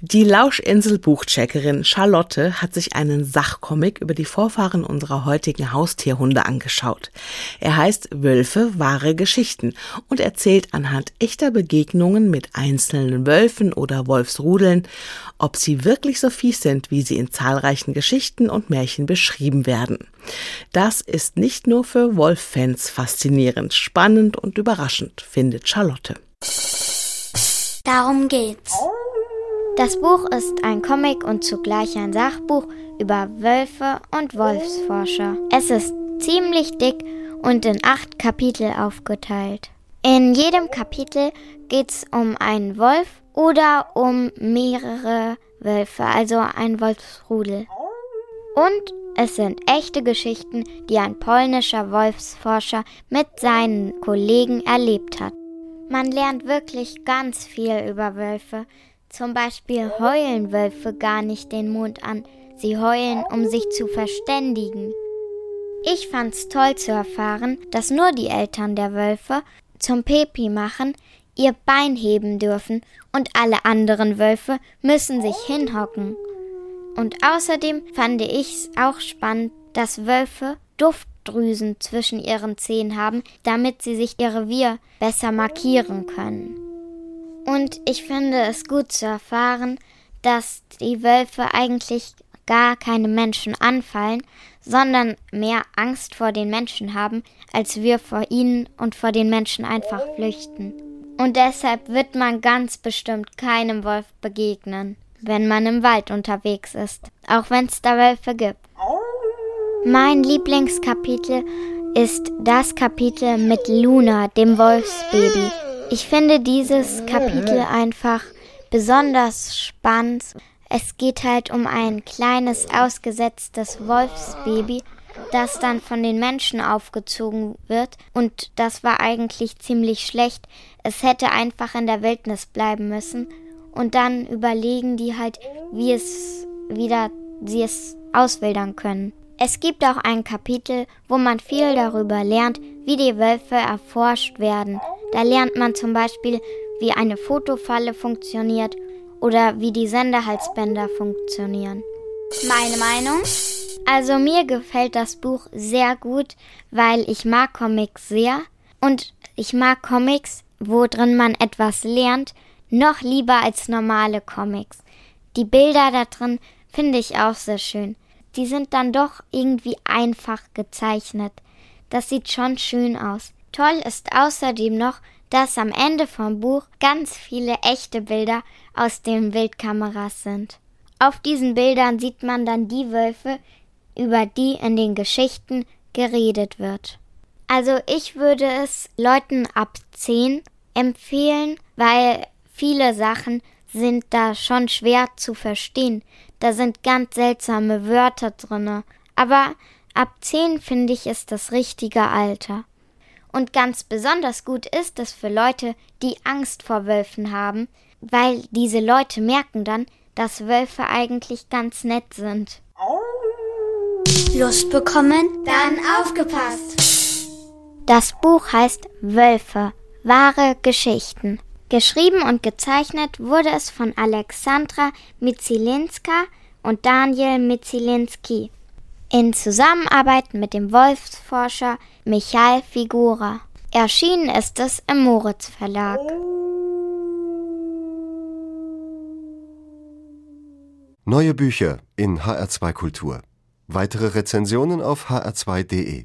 Die Lauschinsel-Buchcheckerin Charlotte hat sich einen Sachcomic über die Vorfahren unserer heutigen Haustierhunde angeschaut. Er heißt Wölfe, wahre Geschichten und erzählt anhand echter Begegnungen mit einzelnen Wölfen oder Wolfsrudeln, ob sie wirklich so fies sind, wie sie in zahlreichen Geschichten und Märchen beschrieben werden. Das ist nicht nur für Wolffans faszinierend, spannend und überraschend, findet Charlotte. Darum geht's. Das Buch ist ein Comic und zugleich ein Sachbuch über Wölfe und Wolfsforscher. Es ist ziemlich dick und in acht Kapitel aufgeteilt. In jedem Kapitel geht's um einen Wolf oder um mehrere Wölfe, also ein Wolfsrudel. Und es sind echte Geschichten, die ein polnischer Wolfsforscher mit seinen Kollegen erlebt hat. Man lernt wirklich ganz viel über Wölfe, zum Beispiel heulen Wölfe gar nicht den Mond an, sie heulen, um sich zu verständigen. Ich fand's toll zu erfahren, dass nur die Eltern der Wölfe zum Pepi machen, ihr Bein heben dürfen und alle anderen Wölfe müssen sich hinhocken. Und außerdem fand ich's auch spannend, dass Wölfe Duftdrüsen zwischen ihren Zehen haben, damit sie sich ihr Revier besser markieren können. Und ich finde es gut zu erfahren, dass die Wölfe eigentlich gar keine Menschen anfallen, sondern mehr Angst vor den Menschen haben, als wir vor ihnen und vor den Menschen einfach flüchten. Und deshalb wird man ganz bestimmt keinem Wolf begegnen, wenn man im Wald unterwegs ist, auch wenn es da Wölfe gibt. Mein Lieblingskapitel ist das Kapitel mit Luna, dem Wolfsbaby. Ich finde dieses Kapitel einfach besonders spannend. Es geht halt um ein kleines ausgesetztes Wolfsbaby, das dann von den Menschen aufgezogen wird und das war eigentlich ziemlich schlecht. Es hätte einfach in der Wildnis bleiben müssen und dann überlegen die halt, wie es wieder sie es auswildern können. Es gibt auch ein Kapitel, wo man viel darüber lernt, wie die Wölfe erforscht werden. Da lernt man zum Beispiel, wie eine Fotofalle funktioniert oder wie die Senderhalsbänder funktionieren. Meine Meinung? Also mir gefällt das Buch sehr gut, weil ich mag Comics sehr und ich mag Comics, wo drin man etwas lernt, noch lieber als normale Comics. Die Bilder da drin finde ich auch sehr schön. Die sind dann doch irgendwie einfach gezeichnet. Das sieht schon schön aus. Toll ist außerdem noch, dass am Ende vom Buch ganz viele echte Bilder aus den Wildkameras sind. Auf diesen Bildern sieht man dann die Wölfe, über die in den Geschichten geredet wird. Also ich würde es Leuten ab 10 empfehlen, weil viele Sachen sind da schon schwer zu verstehen. Da sind ganz seltsame Wörter drinne. Aber ab 10 finde ich ist das richtige Alter. Und ganz besonders gut ist es für Leute, die Angst vor Wölfen haben, weil diese Leute merken dann, dass Wölfe eigentlich ganz nett sind. Lust bekommen? Dann aufgepasst! Das Buch heißt Wölfe, wahre Geschichten. Geschrieben und gezeichnet wurde es von Alexandra Mizilinska und Daniel Mizilinski in Zusammenarbeit mit dem Wolfsforscher Michael Figura. Erschienen ist es im Moritz Verlag. Neue Bücher in HR2 Kultur. Weitere Rezensionen auf hr2.de